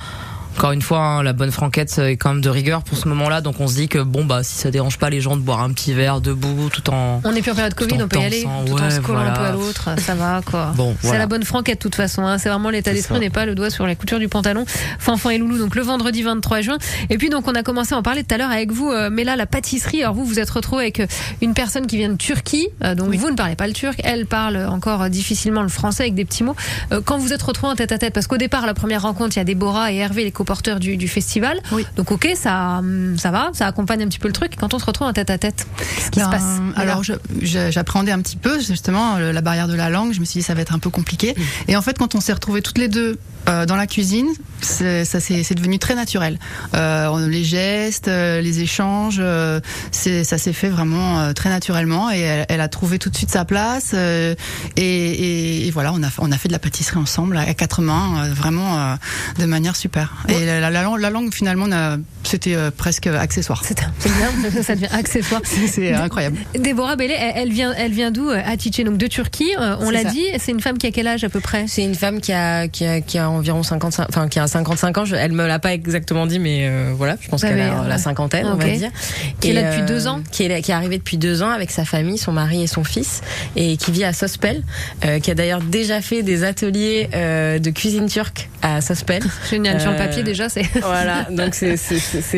Encore une fois, hein, la bonne franquette est quand même de rigueur pour ce moment-là, donc on se dit que bon bah si ça dérange pas les gens de boire un petit verre debout tout en On n'est plus en période Covid, on peut y aller, dansant, tout en se collant un peu à l'autre, ça va quoi. Bon, C'est voilà. la bonne franquette de toute façon, hein. c'est vraiment l'état d'esprit, on n'est pas le doigt sur la couture du pantalon. Fanfan et Loulou, donc le vendredi 23 juin. Et puis donc on a commencé à en parler tout à l'heure avec vous, euh, mais là la pâtisserie, alors vous vous êtes retrouvé avec euh, une personne qui vient de Turquie, euh, donc vous ne parlez pas le turc, elle parle encore euh, difficilement le français avec des petits mots. Euh, Quand vous êtes retrouvés en tête à tête, parce qu'au départ la première rencontre, il y a Déborah et Hervé, les coporteurs du, du festival. Oui. Donc ok, ça, hum, ça va, ça accompagne un petit peu le truc. Quand on se retrouve en tête à tête, qu'est-ce qui se Ben, passe? Alors, j'appréhendais un petit peu justement la barrière de la langue. Je me suis dit ça va être un peu compliqué. Et en fait, quand on s'est retrouvés toutes les deux euh, dans la cuisine, c'est- ça c'est devenu très naturel. Euh, les gestes, euh, les échanges, euh, ça s'est fait vraiment euh, très naturellement. Et elle, elle a trouvé tout de suite sa place. euh, et, et- et voilà, on a fait- on a fait de la pâtisserie ensemble à quatre mains, euh, vraiment euh, de manière super. Et la, la- la langue- la langue finalement, n'a- c'était euh, presque accessoire. C'est bien, ça devient accessoire. C'est incroyable. Déborah Bellet, elle, elle vient, elle vient d'où euh, Hatice, donc de Turquie. euh, on l'a dit. C'est une femme qui a quel âge à peu près? C'est une femme qui a, qui a, qui a environ 55, enfin, qui a 55 ans. Je- elle me l'a pas exactement dit, mais euh, voilà, je pense Ah qu'elle oui, a ouais. la cinquantaine, on Ok. va dire. Qui est là depuis euh, deux ans Qui est, là- qui est arrivée depuis deux ans avec sa famille, son mari et son fils, et qui vit à Sospel, euh, qui a d'ailleurs déjà fait des ateliers euh, de cuisine turque à Sospel. Génial sur le papier déjà. C'est. Voilà, donc c'est-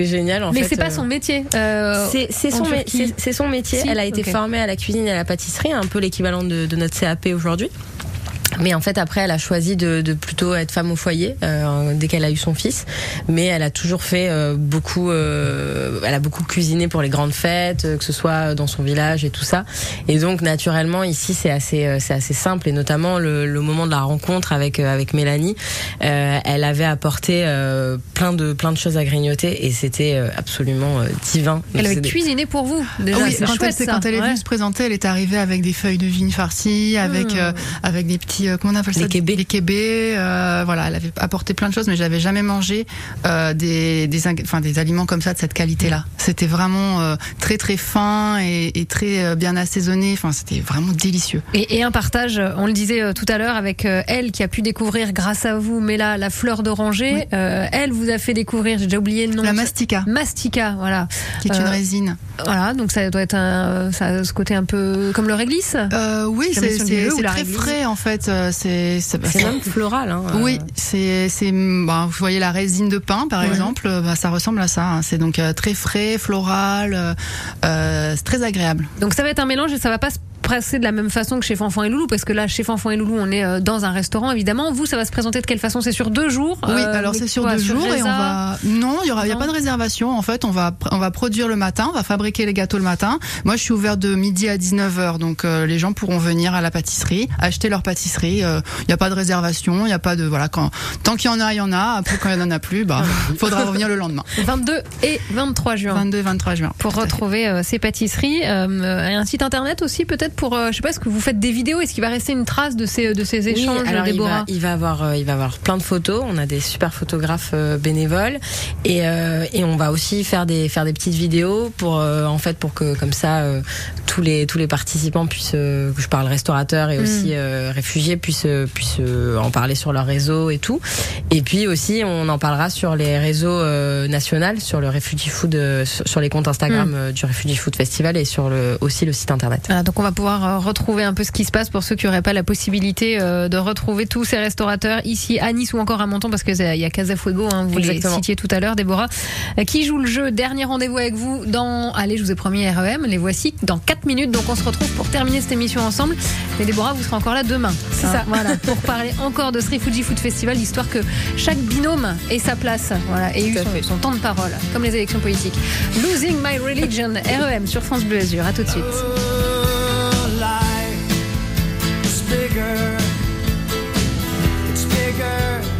génial en Mais fait. c'est pas son métier. c'est son, mé- son métier. Si, Elle a été formée à la cuisine et à la pâtisserie, un peu l'équivalent de, de notre CAP aujourd'hui. Mais en fait, après, elle a choisi de, de plutôt être femme au foyer euh, dès qu'elle a eu son fils. Mais elle a toujours fait euh, beaucoup. euh, elle a beaucoup cuisiné pour les grandes fêtes, euh, que ce soit dans son village et tout ça. Et donc, naturellement, ici, c'est assez, euh, c'est assez simple. Et notamment le, le moment de la rencontre avec euh, avec Mélanie, euh, elle avait apporté euh, plein de plein de choses à grignoter et c'était euh, absolument euh, divin. Donc, Elle avait cuisiné pour vous. Déjà, Ah oui, c'est quand, elle, chouette ça. quand elle est Ouais. venue se présenter, elle est arrivée avec des feuilles de vigne farcies, avec Mmh. euh, avec des petits euh, comment on appelle ça Les kébés. Les kébés, euh, voilà, elle avait apporté plein de choses, mais j'avais jamais mangé euh, des des enfin des aliments comme ça de cette qualité-là. C'était vraiment euh, très très fin et, et très euh, bien assaisonné. Enfin, c'était vraiment délicieux. Et, et un partage, on le disait tout à l'heure, avec elle qui a pu découvrir grâce à vous, mais là, la fleur d'oranger, Oui. euh, elle vous a fait découvrir, j'ai déjà oublié le nom. La mastica, Mastica, voilà. qui est une résine. Voilà, donc ça doit être un, ça a ce côté un peu comme le réglisse. Euh, oui, c'est très réglisse. frais en fait. Euh, C'est c'est- même floral. Hein, Oui, euh. c'est c'est bah, vous voyez la résine de pain par exemple, euh, bah, ça ressemble à ça. hein. C'est donc très frais, floral, euh, c'est très agréable. Donc ça va être un mélange et ça va pas se passer de la même façon que chez Fanfan et Loulou, parce que là, chez Fanfan et Loulou, on est euh, dans un restaurant, évidemment. Vous, ça va se présenter de quelle façon? C'est sur deux jours? Oui, euh, alors c'est sur quoi, deux jours et on va non, il y aura y a pas de réservation en fait, on va on va produire le matin, on va fabriquer les gâteaux le matin. Moi, je suis ouvert de midi à 19h donc euh, les gens pourront venir à la pâtisserie, acheter leur pâtisserie, euh, il n'y a pas de réservation, il y a pas de voilà quand tant qu'il y en a, il y en a, après quand il y en a plus, bah faudra revenir le lendemain. 22 et 23 juin. 22 23 juin. Pour retrouver ces pâtisseries, et un site internet aussi peut-être pour, euh, je sais pas, est-ce que vous faites des vidéos? Est-ce qu'il va rester une trace de ces de ces Oui, échanges, alors il va, il va avoir, euh, il va avoir plein de photos. On a des super photographes euh, bénévoles et, euh, et on va aussi faire des faire des petites vidéos pour euh, en fait pour que comme ça euh, tous les tous les participants puissent, euh, je parle restaurateurs et Mm. aussi euh, réfugiés puissent puissent euh, en parler sur leur réseau et tout. Et puis aussi on en parlera sur les réseaux euh, nationaux, sur le Refugee Food, euh, sur les comptes Instagram Mm. du Refugee Food Festival et sur le aussi le site internet. Voilà, donc on va pouvoir pouvoir euh, retrouver un peu ce qui se passe pour ceux qui n'auraient pas la possibilité euh, de retrouver tous ces restaurateurs ici à Nice ou encore à Menton parce que c'est- il y a Casa Fuego, hein, vous Exactement. les citiez tout à l'heure, Déborah, euh, qui joue le jeu. Dernier rendez-vous avec vous dans, allez, je vous ai promis REM, les voici dans 4 minutes. Donc on se retrouve pour terminer cette émission ensemble. Mais Déborah, vous serez encore là demain. C'est Hein, ça. Voilà, pour parler encore de Sri Fuji Food Festival, histoire que chaque binôme ait sa place. Voilà, et eu son, son temps de parole, comme les élections politiques. Losing My Religion, REM sur France Bleu Azur. À tout de suite. Bigger. It's bigger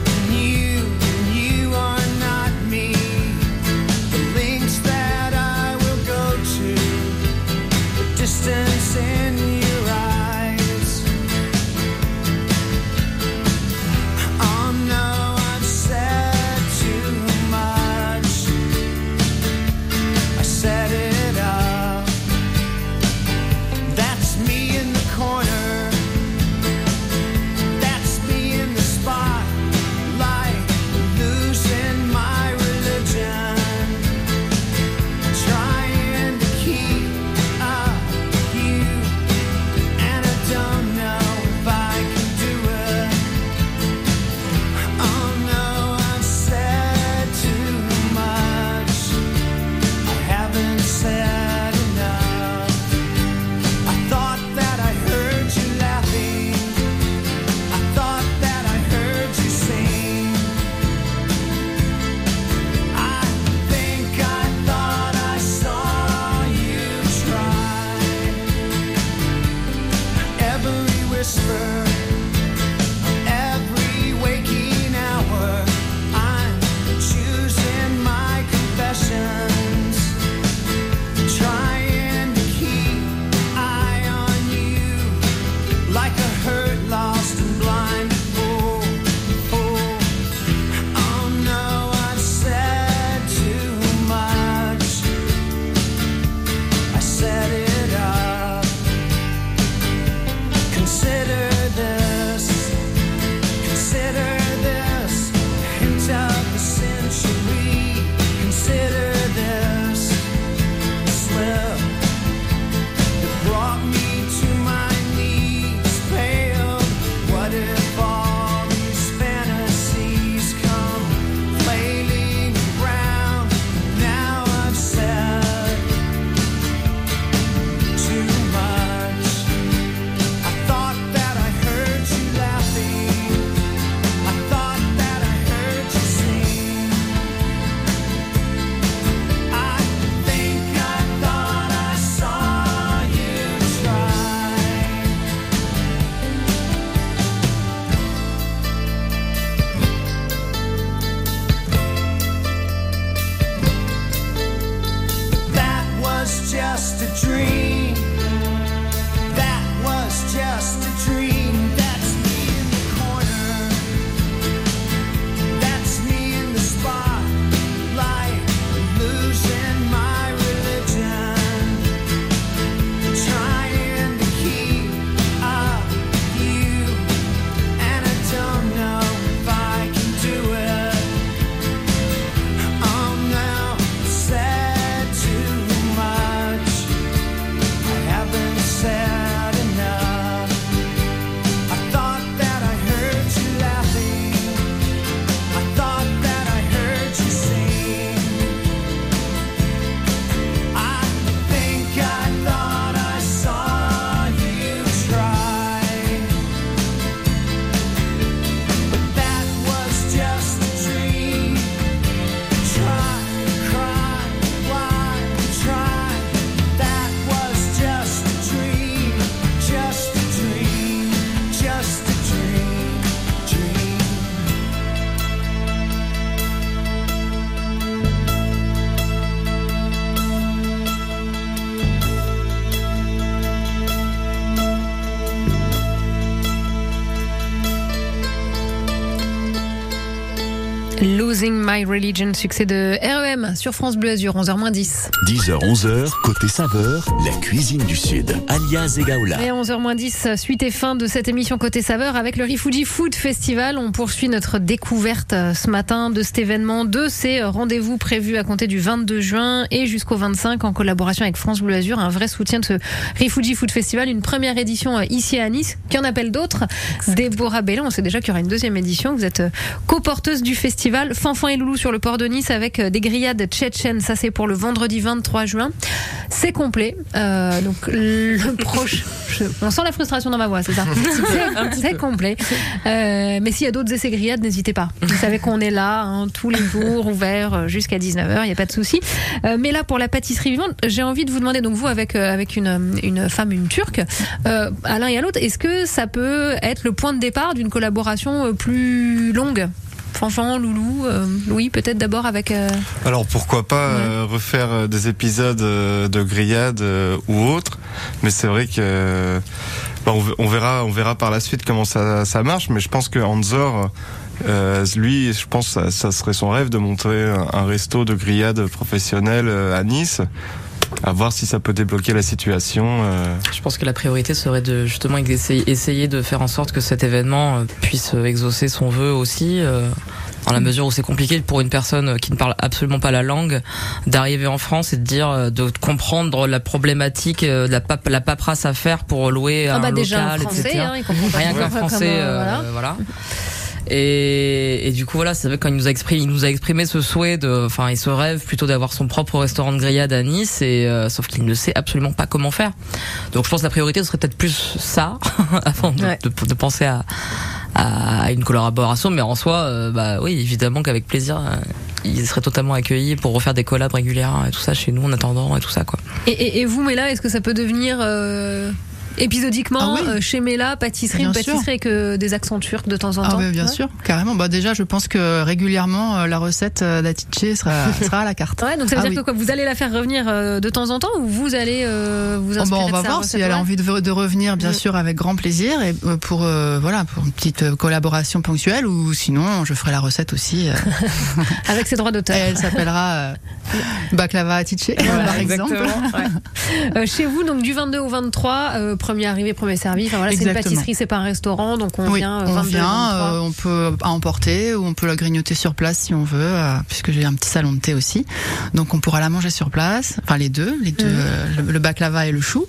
Losing My Religion, succès de REM sur France Bleu Azur, 11h 10. 10h, 11h, côté saveur, la cuisine du Sud. Alias Egaola. Et à 11h 10, suite et fin de cette émission Côté Saveur avec le Rifuji Food Festival. On poursuit notre découverte euh, ce matin de cet événement, de ces euh, rendez-vous prévus à compter du 22 juin et jusqu'au 25 en collaboration avec France Bleu Azur. Un vrai soutien de ce Rifuji Food Festival, une première édition euh, ici à Nice, qui en appelle d'autres? Déborah Bellon, on sait déjà qu'il y aura une deuxième édition. Vous êtes coporteuse du festival Fanfan et Loulou sur le port de Nice avec euh, des grillades tchétchènes. Ça, c'est pour le vendredi 23 juin. C'est complet. Euh, donc, le proche. je- on sent la frustration dans ma voix, c'est ça? C'est- complet. Euh, mais s'il y a d'autres essais grillades, n'hésitez pas. Vous savez qu'on est là hein, tous les jours, ouvert jusqu'à 19h, il n'y a pas de souci. Euh, mais là, pour la pâtisserie vivante, j'ai envie de vous demander, donc vous, avec, avec une, une femme, une turque, à l'un et à l'autre, est-ce que ça peut être le point de départ d'une collaboration plus longue? Fanfan, Loulou, euh, Louis, peut-être d'abord avec. euh, Alors pourquoi pas euh, refaire euh, des épisodes de grillade euh, ou autre, mais c'est vrai que euh, bah, on, verra, on verra par la suite comment ça, ça marche, mais je pense que Anzor, euh, lui, je pense que ça, ça serait son rêve de montrer un, un resto de grillade professionnel à Nice, à voir si ça peut débloquer la situation. euh. Je pense que la priorité serait de justement essayer, de faire en sorte que cet événement euh, puisse euh, exaucer son vœu aussi. euh, dans la mesure où c'est compliqué pour une personne qui ne parle absolument pas la langue d'arriver en France et de dire de comprendre la problématique de la, pap la paperasse à faire pour louer Ah un bah déjà local en français, etc. hein, rien qu'en français euh, voilà. voilà. Et, et du coup voilà, c'est vrai quand il nous a exprimé, il nous a exprimé ce souhait de, enfin, et ce rêve plutôt d'avoir son propre restaurant de grillade à Nice, et euh, sauf qu'il ne sait absolument pas comment faire. Donc je pense que la priorité ce serait peut-être plus ça avant de, Ouais. de- de penser à, à une collaboration, mais en soi, euh, bah oui, évidemment qu'avec plaisir, euh, il serait totalement accueilli pour refaire des collabs régulières et tout ça chez nous en attendant et tout ça quoi. Et, et, et vous, Mela, est-ce que ça peut devenir euh, épisodiquement Ah oui. euh, chez Mela, pâtisserie, Bien une sûr. pâtisserie avec euh, des accents turcs de temps en Ah temps ouais, bien Ouais. sûr, carrément. Bah déjà, je pense que régulièrement euh, la recette d'Atiche sera, sera à la carte. Ouais, donc ça veut Ah dire oui. que quoi, vous allez la faire revenir de temps en temps ou vous allez euh, vous Oh, bah, inspirer on va de voir si elle a envie de, de revenir, bien Mm. sûr, avec grand plaisir, et pour euh, voilà, pour une petite collaboration ponctuelle, ou sinon, je ferai la recette aussi. Avec ses droits d'auteur. elle s'appellera Baklava Atiche, par exemple. Chez vous, donc du 22 au 23, euh, premier arrivé, premier servi. Enfin, voilà, c'est une pâtisserie, c'est pas un restaurant, donc on oui, vient euh, on 22 vient, 23. euh, on peut à emporter ou on peut la grignoter sur place si on veut, euh, puisque j'ai un petit salon de thé aussi. Donc on pourra la manger sur place, enfin les deux, les deux, euh, le, le baklava et le chou,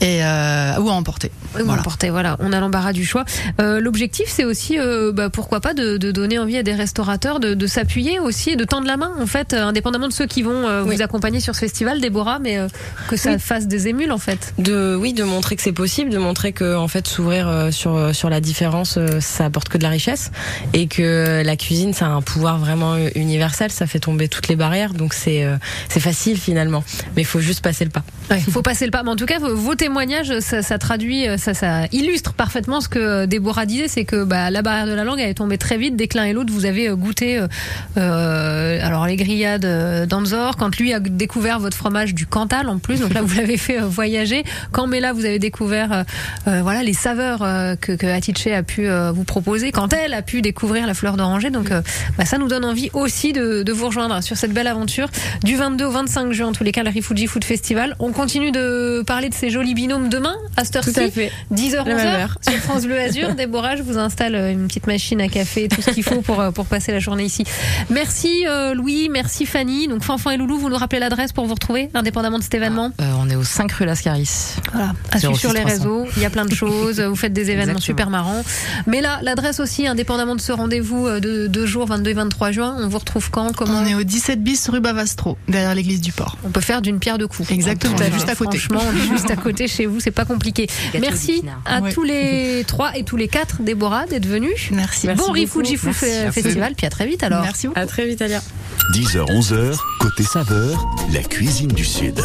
et euh, ou à emporter. Oui, Voilà. emportez, voilà, on a l'embarras du choix. Euh, L'objectif, c'est aussi, euh, bah, pourquoi pas, de, de donner envie à des restaurateurs de, de s'appuyer aussi et de tendre la main, en fait, euh, indépendamment de ceux qui vont euh, Oui. vous accompagner sur ce festival, Déborah, mais euh, que ça Oui. fasse des émules, en fait. de oui de montrer que c'est possible de montrer que en fait s'ouvrir euh, sur sur la différence euh, ça apporte que de la richesse et que la cuisine ça a un pouvoir vraiment euh, universel. Ça fait tomber toutes les barrières. Donc c'est euh, c'est facile finalement. Mais il faut juste passer le pas Il faut passer le pas. Mais en tout cas, vos, témoignages, ça, ça traduit, euh, ça, ça illustre parfaitement ce que Déborah disait, c'est que bah, la barrière de la langue elle est tombée très vite dès que l'un et l'autre vous avez euh, goûté, euh, euh, alors les grillades euh, d'Anzor, quand lui a découvert votre fromage du Cantal en plus, donc là vous l'avez fait euh, voyager. Quand Mela vous avez découvert, euh, euh, voilà les saveurs euh, que, que Atiche a pu euh, vous proposer, quand elle a pu découvrir la fleur d'oranger, donc euh, bah, ça nous donne envie aussi de, de vous rejoindre sur cette belle aventure du 22 au 25 juin, en tous les cas, le Rifuji Food Festival. On continue de parler de ces jolis binômes demain, à cette heure-ci. Tout à fait. 10h, La même 11h, heure. sur France Bleu Azur. Déborah, je vous installe une petite machine à café, tout ce qu'il faut pour, euh, pour passer la journée ici. Merci euh, Louis, merci Fanny. Donc Fanfan et Loulou, vous nous rappelez l'adresse pour vous retrouver, indépendamment de cet événement Euh, on est au 5 rue Lascaris. Voilà, à suivre sur les 06 300. réseaux. Il y a plein de choses. Vous faites des événements Exactement. super marrants. Mais là, l'adresse aussi, indépendamment de ce rendez-vous euh, de deux jours, 22 et 23 juin, on vous retrouve quand Comment On est au 17 bis rue Bavastro, derrière l'église du port. On peut faire d'une pierre deux coups. Exactement, Juste à côté. Franchement, on est juste à côté chez vous, c'est pas compliqué. Gâteau Merci à Ouais. tous les trois et tous les quatre, Déborah, d'être venus. Merci. bon beaucoup. Rifuji. Festival, puis à très vite alors. Merci beaucoup. à très vite Alia 10h, 11h, côté saveur, la cuisine du Sud.